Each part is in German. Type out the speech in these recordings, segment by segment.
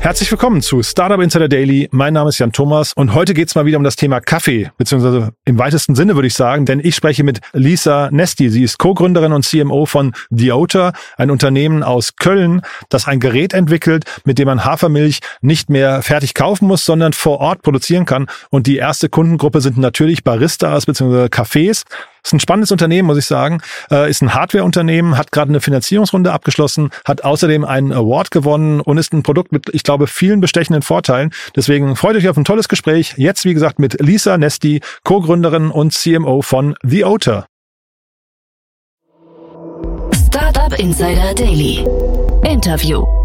Herzlich willkommen zu Startup Insider Daily. Mein Name ist Jan Thomas und heute geht's mal wieder um das Thema Kaffee, beziehungsweise im weitesten Sinne würde ich sagen, denn ich spreche mit Lisa Nesti. Sie ist Co-Gründerin und CMO von Deota, ein Unternehmen aus Köln, das ein Gerät entwickelt, mit dem man Hafermilch nicht mehr fertig kaufen muss, sondern vor Ort produzieren kann. Und die erste Kundengruppe sind natürlich Baristas beziehungsweise Cafés. Ist ein spannendes Unternehmen, muss ich sagen. Äh, ist ein Hardware-Unternehmen, hat gerade eine Finanzierungsrunde abgeschlossen, hat außerdem einen Award gewonnen und ist ein Produkt mit, ich glaube, vielen bestechenden Vorteilen. Deswegen freut euch auf ein tolles Gespräch. Jetzt, wie gesagt, mit Lisa Nesti, Co-Gründerin und CMO von The Otter. Startup Insider Daily. Interview.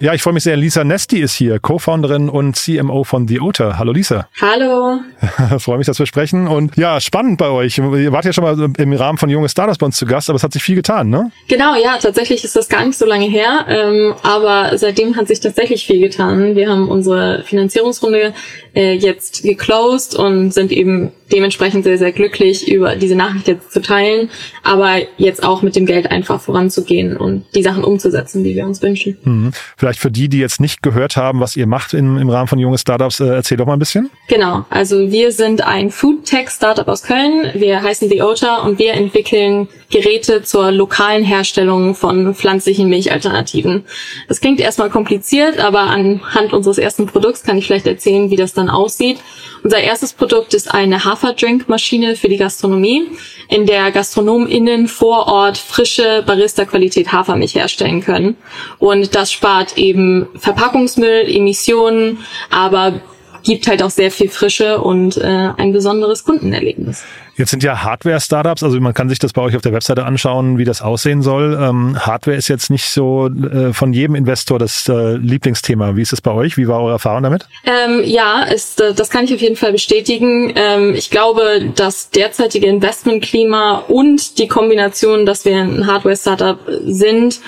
Ja, ich freue mich sehr. Lisa Nesti ist hier, Co-Founderin und CMO von The Otter. Hallo Lisa. Hallo. freue mich, dass wir sprechen. Und ja, spannend bei euch. Ihr wart ja schon mal im Rahmen von Junge Startups bei uns zu Gast, aber es hat sich viel getan, ne? Genau, ja, tatsächlich ist das gar nicht so lange her. Ähm, aber seitdem hat sich tatsächlich viel getan. Wir haben unsere Finanzierungsrunde äh, jetzt geclosed und sind eben dementsprechend sehr, sehr glücklich, über diese Nachricht jetzt zu teilen, aber jetzt auch mit dem Geld einfach voranzugehen und die Sachen umzusetzen, die wir uns wünschen. Mhm. Vielleicht für die, die jetzt nicht gehört haben, was ihr macht im, im Rahmen von junge Startups, äh, erzähl doch mal ein bisschen. Genau, also wir sind ein Food Tech Startup aus Köln. Wir heißen The Otter und wir entwickeln Geräte zur lokalen Herstellung von pflanzlichen Milchalternativen. Das klingt erstmal kompliziert, aber anhand unseres ersten Produkts kann ich vielleicht erzählen, wie das dann aussieht. Unser erstes Produkt ist eine Haferdrinkmaschine für die Gastronomie, in der GastronomInnen vor Ort frische Barista-Qualität Hafermilch herstellen können. Und das spart eben Verpackungsmüll, Emissionen, aber gibt halt auch sehr viel Frische und äh, ein besonderes Kundenerlebnis. Jetzt sind ja Hardware-Startups, also man kann sich das bei euch auf der Webseite anschauen, wie das aussehen soll. Ähm, Hardware ist jetzt nicht so äh, von jedem Investor das äh, Lieblingsthema. Wie ist es bei euch? Wie war eure Erfahrung damit? Ähm, ja, ist, äh, das kann ich auf jeden Fall bestätigen. Ähm, ich glaube, das derzeitige Investmentklima und die Kombination, dass wir ein Hardware-Startup sind,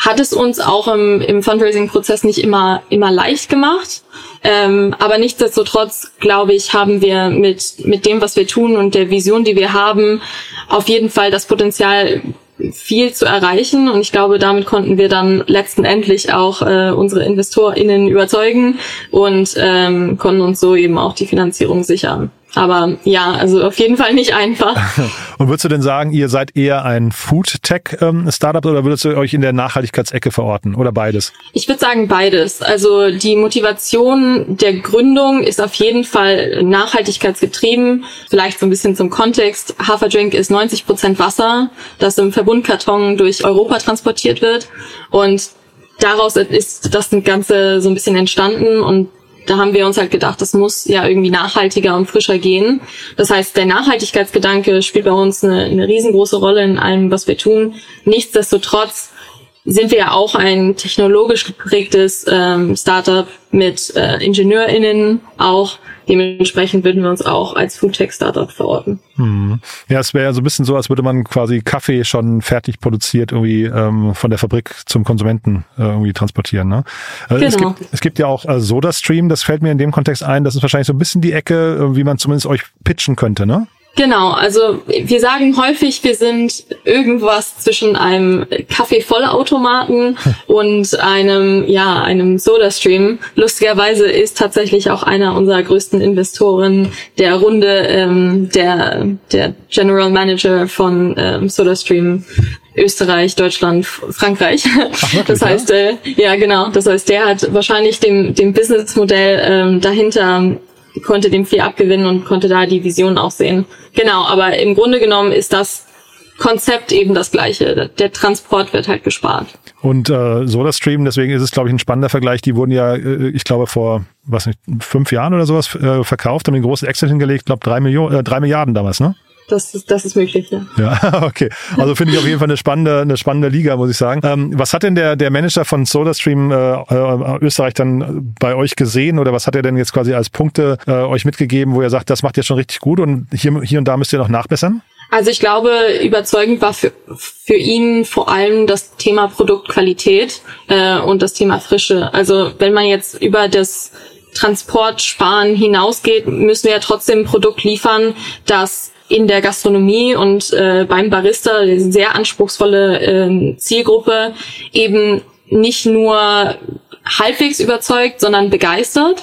hat es uns auch im, im Fundraising-Prozess nicht immer, immer leicht gemacht. Ähm, aber nichtsdestotrotz, glaube ich, haben wir mit, mit dem, was wir tun und der Vision, die wir haben, auf jeden Fall das Potenzial, viel zu erreichen. Und ich glaube, damit konnten wir dann letzten Endlich auch äh, unsere InvestorInnen überzeugen und ähm, konnten uns so eben auch die Finanzierung sichern. Aber ja, also auf jeden Fall nicht einfach. Und würdest du denn sagen, ihr seid eher ein Food-Tech-Startup oder würdest du euch in der Nachhaltigkeitsecke verorten oder beides? Ich würde sagen beides. Also die Motivation der Gründung ist auf jeden Fall nachhaltigkeitsgetrieben. Vielleicht so ein bisschen zum Kontext. Haferdrink ist 90 Prozent Wasser, das im Verbundkarton durch Europa transportiert wird. Und daraus ist das Ganze so ein bisschen entstanden und da haben wir uns halt gedacht, das muss ja irgendwie nachhaltiger und frischer gehen. Das heißt, der Nachhaltigkeitsgedanke spielt bei uns eine, eine riesengroße Rolle in allem, was wir tun. Nichtsdestotrotz sind wir ja auch ein technologisch geprägtes ähm, Startup mit äh, IngenieurInnen auch. Dementsprechend würden wir uns auch als Foodtech-Startup verorten. Hm. Ja, es wäre ja so ein bisschen so, als würde man quasi Kaffee schon fertig produziert irgendwie ähm, von der Fabrik zum Konsumenten äh, irgendwie transportieren. Ne? Äh, genau. es, gibt, es gibt ja auch äh, SodaStream, das fällt mir in dem Kontext ein, das ist wahrscheinlich so ein bisschen die Ecke, äh, wie man zumindest euch pitchen könnte, ne? Genau, also wir sagen häufig, wir sind irgendwas zwischen einem Kaffeevollautomaten und einem, ja, einem Soda-Stream. Lustigerweise ist tatsächlich auch einer unserer größten Investoren der Runde ähm, der, der General Manager von ähm, SodaStream Österreich, Deutschland, Frankreich. Ach, wirklich, das heißt, ja? Äh, ja genau. Das heißt, der hat wahrscheinlich dem, dem Businessmodell ähm, dahinter konnte dem viel abgewinnen und konnte da die Vision auch sehen. Genau, aber im Grunde genommen ist das Konzept eben das gleiche. Der Transport wird halt gespart. Und äh, SodaStream, deswegen ist es, glaube ich, ein spannender Vergleich. Die wurden ja, äh, ich glaube, vor was nicht, fünf Jahren oder sowas äh, verkauft, haben den großen Exit hingelegt, glaube drei Millionen, äh, drei Milliarden damals, ne? Das ist, das ist möglich, ja. Ja, okay. Also finde ich auf jeden Fall eine spannende, eine spannende Liga, muss ich sagen. Ähm, was hat denn der, der Manager von SodaStream äh, äh, Österreich dann bei euch gesehen oder was hat er denn jetzt quasi als Punkte äh, euch mitgegeben, wo er sagt, das macht ihr schon richtig gut und hier, hier und da müsst ihr noch nachbessern? Also ich glaube, überzeugend war für, für ihn vor allem das Thema Produktqualität äh, und das Thema Frische. Also wenn man jetzt über das Transportsparen hinausgeht, müssen wir ja trotzdem ein Produkt liefern, das in der Gastronomie und äh, beim Barista, sehr anspruchsvolle äh, Zielgruppe, eben nicht nur halbwegs überzeugt, sondern begeistert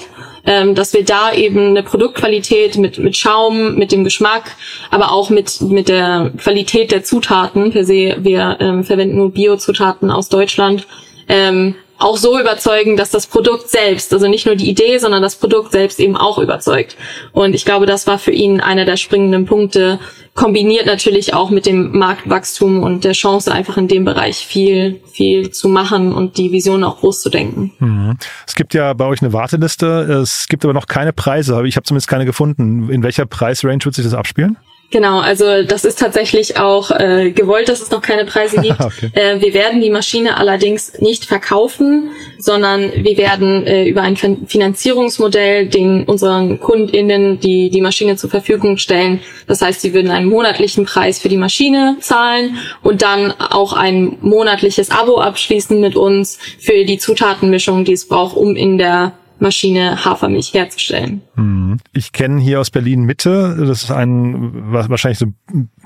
ähm, dass wir da eben eine Produktqualität mit, mit Schaum, mit dem Geschmack, aber auch mit, mit der Qualität der Zutaten per se, wir ähm, verwenden nur Biozutaten aus Deutschland, ähm, auch so überzeugen, dass das Produkt selbst, also nicht nur die Idee, sondern das Produkt selbst eben auch überzeugt. Und ich glaube, das war für ihn einer der springenden Punkte, kombiniert natürlich auch mit dem Marktwachstum und der Chance, einfach in dem Bereich viel, viel zu machen und die Vision auch groß zu denken. Mhm. Es gibt ja bei euch eine Warteliste, es gibt aber noch keine Preise, ich habe zumindest keine gefunden. In welcher Preisrange wird sich das abspielen? Genau, also das ist tatsächlich auch äh, gewollt, dass es noch keine Preise gibt. okay. äh, wir werden die Maschine allerdings nicht verkaufen, sondern wir werden äh, über ein Finanzierungsmodell den unseren KundInnen die die Maschine zur Verfügung stellen. Das heißt, sie würden einen monatlichen Preis für die Maschine zahlen und dann auch ein monatliches Abo abschließen mit uns für die Zutatenmischung, die es braucht, um in der Maschine Hafermilch herzustellen. Hm. Ich kenne hier aus Berlin Mitte, das ist ein wahrscheinlich so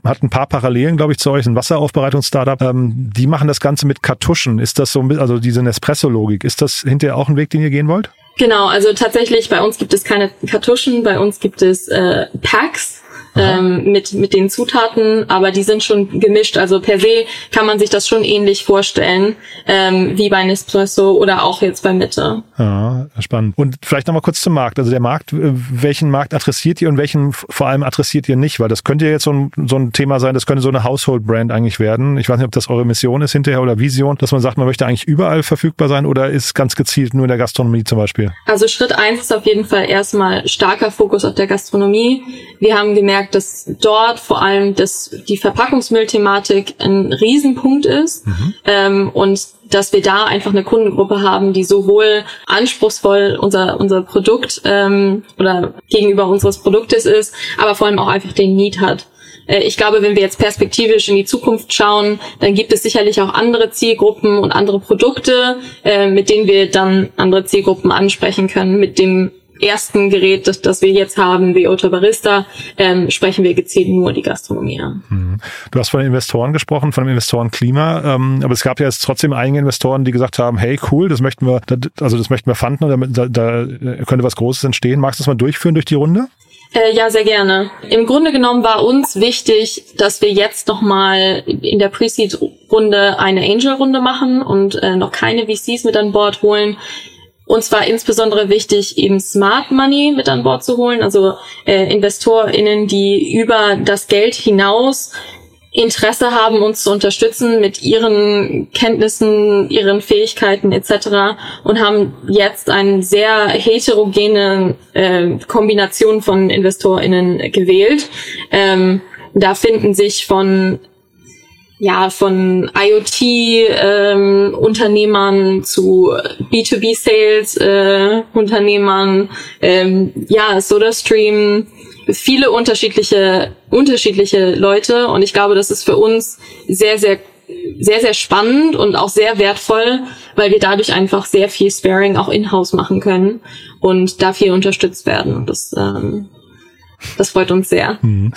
hat ein paar Parallelen, glaube ich, zu euch, ein Wasseraufbereitungs-Startup. Ähm, die machen das Ganze mit Kartuschen. Ist das so, also diese Nespresso-Logik, ist das hinterher auch ein Weg, den ihr gehen wollt? Genau, also tatsächlich bei uns gibt es keine Kartuschen, bei uns gibt es äh, Packs ähm, mit, mit den Zutaten, aber die sind schon gemischt. Also per se kann man sich das schon ähnlich vorstellen, ähm, wie bei Nespresso oder auch jetzt bei Mitte. Ja, spannend. Und vielleicht nochmal kurz zum Markt. Also der Markt, äh, welchen Markt adressiert ihr und welchen vor allem adressiert ihr nicht? Weil das könnte ja jetzt so ein, so ein Thema sein, das könnte so eine Household-Brand eigentlich werden. Ich weiß nicht, ob das eure Mission ist hinterher oder Vision, dass man sagt, man möchte eigentlich überall verfügbar sein oder ist ganz gezielt nur in der Gastronomie zum Beispiel? Also Schritt eins ist auf jeden Fall erstmal starker Fokus auf der Gastronomie. Wir haben gemerkt, gemerkt, dass dort vor allem das, die Verpackungsmüllthematik ein Riesenpunkt ist mhm. ähm, und dass wir da einfach eine Kundengruppe haben, die sowohl anspruchsvoll unser, unser Produkt ähm, oder gegenüber unseres Produktes ist, aber vor allem auch einfach den Need hat. Äh, ich glaube, wenn wir jetzt perspektivisch in die Zukunft schauen, dann gibt es sicherlich auch andere Zielgruppen und andere Produkte, äh, mit denen wir dann andere Zielgruppen ansprechen können, mit dem ersten Gerät, das, das wir jetzt haben, wie Ota Barista, ähm, sprechen wir gezielt nur die Gastronomie an. Mhm. Du hast von den Investoren gesprochen, von dem Investorenklima, ähm, aber es gab ja jetzt trotzdem einige Investoren, die gesagt haben, hey cool, das möchten wir, also das möchten wir fanden, da, da könnte was Großes entstehen. Magst du das mal durchführen durch die Runde? Äh, ja, sehr gerne. Im Grunde genommen war uns wichtig, dass wir jetzt nochmal in der Pre-Seed-Runde eine Angel-Runde machen und äh, noch keine VCs mit an Bord holen. Uns war insbesondere wichtig, eben Smart Money mit an Bord zu holen, also äh, InvestorInnen, die über das Geld hinaus Interesse haben, uns zu unterstützen mit ihren Kenntnissen, ihren Fähigkeiten etc. und haben jetzt eine sehr heterogene äh, Kombination von InvestorInnen gewählt. Ähm, da finden sich von ja, von IoT-Unternehmern ähm, zu B2B-Sales-Unternehmern, äh, ähm, ja, SodaStream, viele unterschiedliche, unterschiedliche Leute. Und ich glaube, das ist für uns sehr, sehr, sehr, sehr spannend und auch sehr wertvoll, weil wir dadurch einfach sehr viel Sparing auch in-house machen können und da viel unterstützt werden. Und das, ähm, das freut uns sehr. Mhm.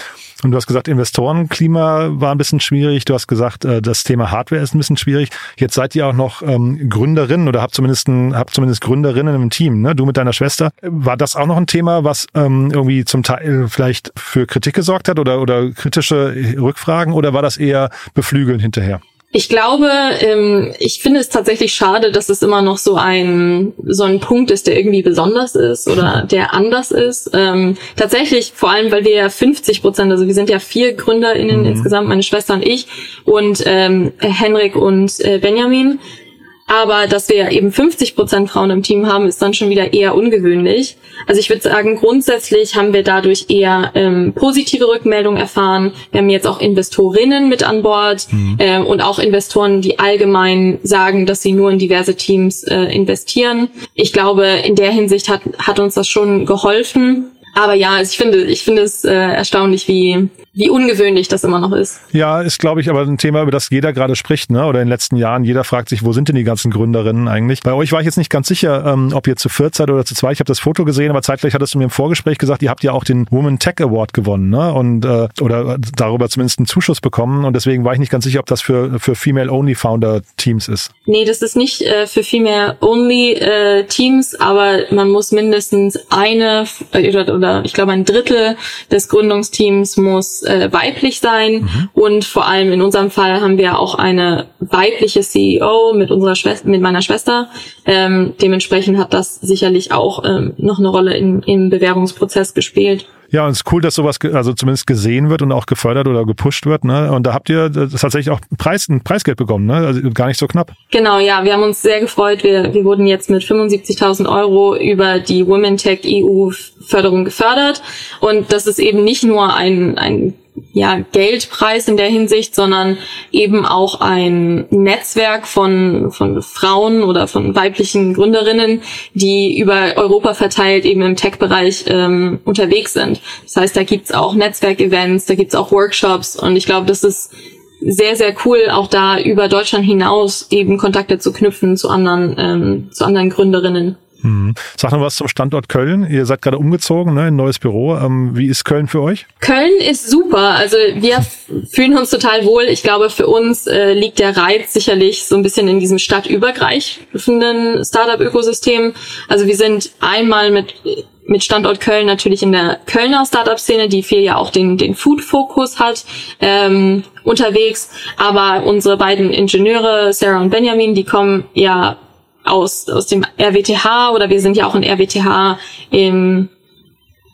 Und du hast gesagt, Investorenklima war ein bisschen schwierig. Du hast gesagt, äh, das Thema Hardware ist ein bisschen schwierig. Jetzt seid ihr auch noch ähm, Gründerinnen oder habt zumindest, ein, habt zumindest Gründerinnen im Team, ne? Du mit deiner Schwester. War das auch noch ein Thema, was ähm, irgendwie zum Teil vielleicht für Kritik gesorgt hat oder, oder kritische Rückfragen oder war das eher beflügeln hinterher? Ich glaube, ähm, ich finde es tatsächlich schade, dass es immer noch so ein so ein Punkt ist, der irgendwie besonders ist oder der anders ist. Ähm, tatsächlich, vor allem, weil wir ja 50 Prozent, also wir sind ja vier GründerInnen mhm. insgesamt, meine Schwester und ich und ähm, Henrik und äh, Benjamin. Aber dass wir eben 50 Prozent Frauen im Team haben, ist dann schon wieder eher ungewöhnlich. Also ich würde sagen, grundsätzlich haben wir dadurch eher ähm, positive Rückmeldungen erfahren. Wir haben jetzt auch Investorinnen mit an Bord mhm. äh, und auch Investoren, die allgemein sagen, dass sie nur in diverse Teams äh, investieren. Ich glaube, in der Hinsicht hat, hat uns das schon geholfen. Aber ja, ich finde, ich finde es äh, erstaunlich, wie, wie ungewöhnlich das immer noch ist. Ja, ist, glaube ich, aber ein Thema, über das jeder gerade spricht, ne? Oder in den letzten Jahren. Jeder fragt sich, wo sind denn die ganzen Gründerinnen eigentlich? Bei euch war ich jetzt nicht ganz sicher, ähm, ob ihr zu viert seid oder zu zweit. Ich habe das Foto gesehen, aber zeitgleich hattest du mir im Vorgespräch gesagt, ihr habt ja auch den Woman Tech Award gewonnen, ne? Und äh, oder darüber zumindest einen Zuschuss bekommen. Und deswegen war ich nicht ganz sicher, ob das für, für Female-Only-Founder-Teams ist. Nee, das ist nicht äh, für Female-Only-Teams, äh, aber man muss mindestens eine äh, oder, oder ich glaube ein Drittel des Gründungsteams muss äh, weiblich sein. Mhm. Und vor allem in unserem Fall haben wir auch eine weibliche CEO mit unserer Schwester, mit meiner Schwester. Ähm, dementsprechend hat das sicherlich auch ähm, noch eine Rolle in, im Bewerbungsprozess gespielt. Ja, und es ist cool, dass sowas also zumindest gesehen wird und auch gefördert oder gepusht wird. Ne? Und da habt ihr tatsächlich auch Preis, ein Preisgeld bekommen, ne? also gar nicht so knapp. Genau, ja, wir haben uns sehr gefreut. Wir, wir wurden jetzt mit 75.000 Euro über die Women Tech EU Förderung gefördert. Und das ist eben nicht nur ein, ein ja, Geldpreis in der Hinsicht, sondern eben auch ein Netzwerk von, von Frauen oder von weiblichen Gründerinnen, die über Europa verteilt eben im Tech-Bereich ähm, unterwegs sind. Das heißt, da gibt's auch Netzwerkevents, da gibt's auch Workshops und ich glaube, das ist sehr, sehr cool, auch da über Deutschland hinaus eben Kontakte zu knüpfen zu anderen, ähm, zu anderen Gründerinnen. Hm. Sag noch was zum Standort Köln. Ihr seid gerade umgezogen, ne, in ein neues Büro. Ähm, wie ist Köln für euch? Köln ist super. Also wir fühlen uns total wohl. Ich glaube, für uns äh, liegt der Reiz sicherlich so ein bisschen in diesem stadtübergreifenden Startup-Ökosystem. Also wir sind einmal mit mit Standort Köln natürlich in der Kölner Startup-Szene, die viel ja auch den, den Food-Fokus hat, ähm, unterwegs. Aber unsere beiden Ingenieure, Sarah und Benjamin, die kommen ja aus, aus dem RWTH oder wir sind ja auch in RWTH im,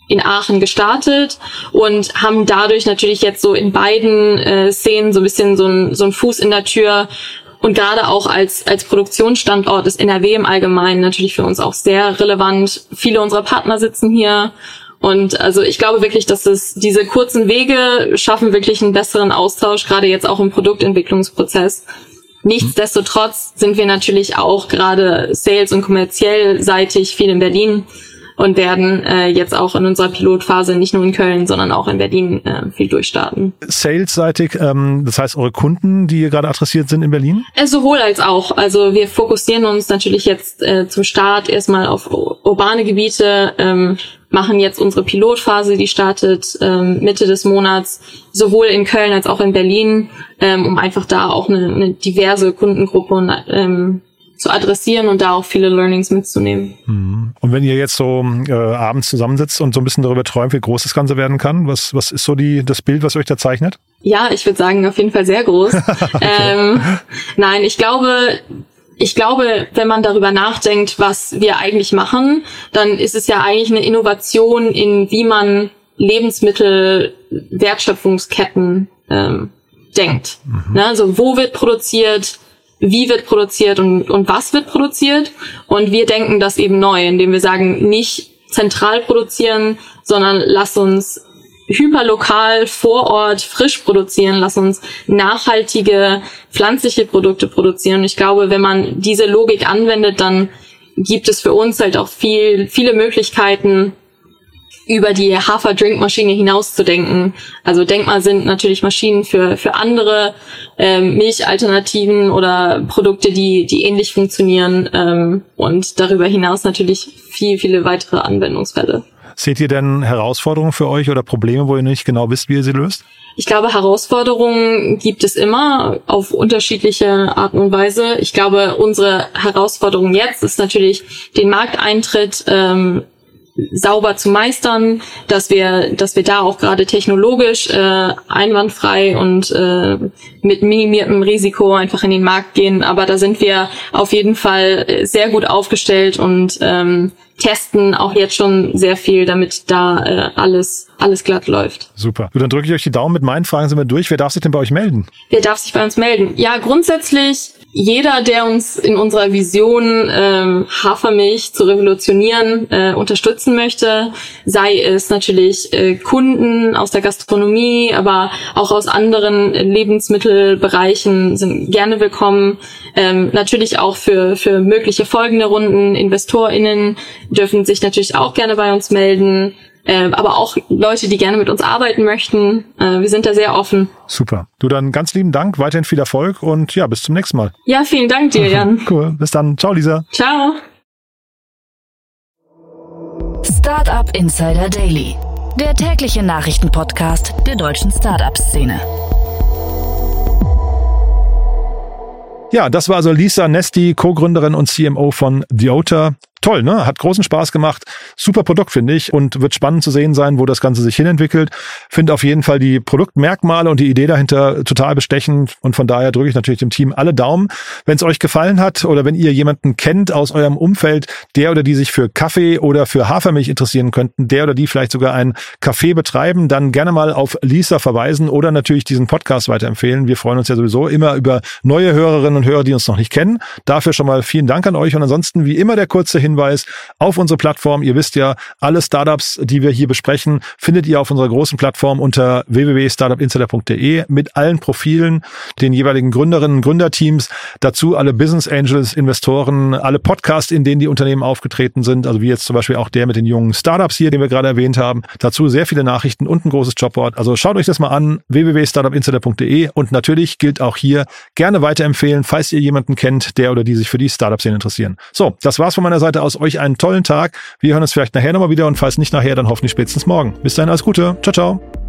in Aachen gestartet und haben dadurch natürlich jetzt so in beiden äh, Szenen so ein bisschen so ein, so ein Fuß in der Tür und gerade auch als, als Produktionsstandort ist NRW im Allgemeinen natürlich für uns auch sehr relevant. Viele unserer Partner sitzen hier und also ich glaube wirklich, dass es diese kurzen Wege schaffen wirklich einen besseren Austausch, gerade jetzt auch im Produktentwicklungsprozess. Nichtsdestotrotz sind wir natürlich auch gerade sales- und kommerziell seitig viel in Berlin und werden äh, jetzt auch in unserer Pilotphase nicht nur in Köln, sondern auch in Berlin äh, viel durchstarten. Sales-seitig, ähm, das heißt eure Kunden, die gerade adressiert sind in Berlin? Äh, sowohl als auch. Also wir fokussieren uns natürlich jetzt äh, zum Start erstmal auf urbane Gebiete, ähm, machen jetzt unsere Pilotphase, die startet ähm, Mitte des Monats, sowohl in Köln als auch in Berlin, ähm, um einfach da auch eine, eine diverse Kundengruppe ähm, zu adressieren und da auch viele Learnings mitzunehmen. Mhm. Und wenn ihr jetzt so äh, abends zusammensitzt und so ein bisschen darüber träumt, wie groß das Ganze werden kann, was, was ist so die, das Bild, was euch da zeichnet? Ja, ich würde sagen, auf jeden Fall sehr groß. okay. ähm, nein, ich glaube, ich glaube, wenn man darüber nachdenkt, was wir eigentlich machen, dann ist es ja eigentlich eine Innovation in, wie man Lebensmittel-Wertschöpfungsketten ähm, denkt. Mhm. Ne? Also wo wird produziert, wie wird produziert und, und was wird produziert. Und wir denken das eben neu, indem wir sagen, nicht zentral produzieren, sondern lass uns hyperlokal vor Ort frisch produzieren, lass uns nachhaltige pflanzliche Produkte produzieren. Und ich glaube, wenn man diese Logik anwendet, dann gibt es für uns halt auch viel, viele Möglichkeiten, über die Hafer-Drink-Maschine hinauszudenken. Also Denkmal sind natürlich Maschinen für, für andere ähm, Milchalternativen oder Produkte, die, die ähnlich funktionieren ähm, und darüber hinaus natürlich viel, viele weitere Anwendungsfälle. Seht ihr denn Herausforderungen für euch oder Probleme, wo ihr nicht genau wisst, wie ihr sie löst? Ich glaube, Herausforderungen gibt es immer auf unterschiedliche Arten und Weise. Ich glaube, unsere Herausforderung jetzt ist natürlich den Markteintritt ähm, sauber zu meistern, dass wir, dass wir da auch gerade technologisch äh, einwandfrei und äh, mit minimiertem Risiko einfach in den Markt gehen. Aber da sind wir auf jeden Fall sehr gut aufgestellt und ähm, testen auch jetzt schon sehr viel, damit da äh, alles alles glatt läuft. Super. Gut, dann drücke ich euch die Daumen. Mit meinen Fragen sind wir durch. Wer darf sich denn bei euch melden? Wer darf sich bei uns melden? Ja, grundsätzlich jeder, der uns in unserer Vision ähm, Hafermilch zu revolutionieren äh, unterstützen möchte, sei es natürlich äh, Kunden aus der Gastronomie, aber auch aus anderen Lebensmittelbereichen sind gerne willkommen. Ähm, natürlich auch für, für mögliche folgende Runden. InvestorInnen dürfen sich natürlich auch gerne bei uns melden. äh, aber auch Leute, die gerne mit uns arbeiten möchten. Äh, wir sind da sehr offen. Super. Du dann ganz lieben Dank, weiterhin viel Erfolg und ja, bis zum nächsten Mal. Ja, vielen Dank dir, Jan. cool. Bis dann. Ciao, Lisa. Ciao. Startup Insider Daily, der tägliche Nachrichtenpodcast der deutschen Startup-Szene. Ja, das war also Lisa Nesti, Co-Gründerin und CMO von Diota toll, ne? Hat großen Spaß gemacht. Super Produkt, finde ich. Und wird spannend zu sehen sein, wo das Ganze sich hinentwickelt. Finde auf jeden Fall die Produktmerkmale und die Idee dahinter total bestechend. Und von daher drücke ich natürlich dem Team alle Daumen. Wenn es euch gefallen hat oder wenn ihr jemanden kennt aus eurem Umfeld, der oder die sich für Kaffee oder für Hafermilch interessieren könnten, der oder die vielleicht sogar ein Café betreiben, dann gerne mal auf Lisa verweisen oder natürlich diesen Podcast weiterempfehlen. Wir freuen uns ja sowieso immer über neue Hörerinnen und Hörer, die uns noch nicht kennen. Dafür schon mal vielen Dank an euch und ansonsten wie immer der kurze Hinweis Hinweis auf unsere Plattform. Ihr wisst ja, alle Startups, die wir hier besprechen, findet ihr auf unserer großen Plattform unter www.startupinsider.de mit allen Profilen, den jeweiligen Gründerinnen Gründerteams, dazu alle Business Angels, Investoren, alle Podcasts, in denen die Unternehmen aufgetreten sind, also wie jetzt zum Beispiel auch der mit den jungen Startups hier, den wir gerade erwähnt haben. Dazu sehr viele Nachrichten und ein großes Jobboard. Also schaut euch das mal an, www.startupinsider.de und natürlich gilt auch hier gerne weiterempfehlen, falls ihr jemanden kennt, der oder die sich für die Startup-Szene interessieren. So, das war's von meiner Seite aus euch einen tollen Tag. Wir hören uns vielleicht nachher nochmal wieder und falls nicht nachher, dann hoffentlich spätestens morgen. Bis dahin alles Gute. Ciao, ciao.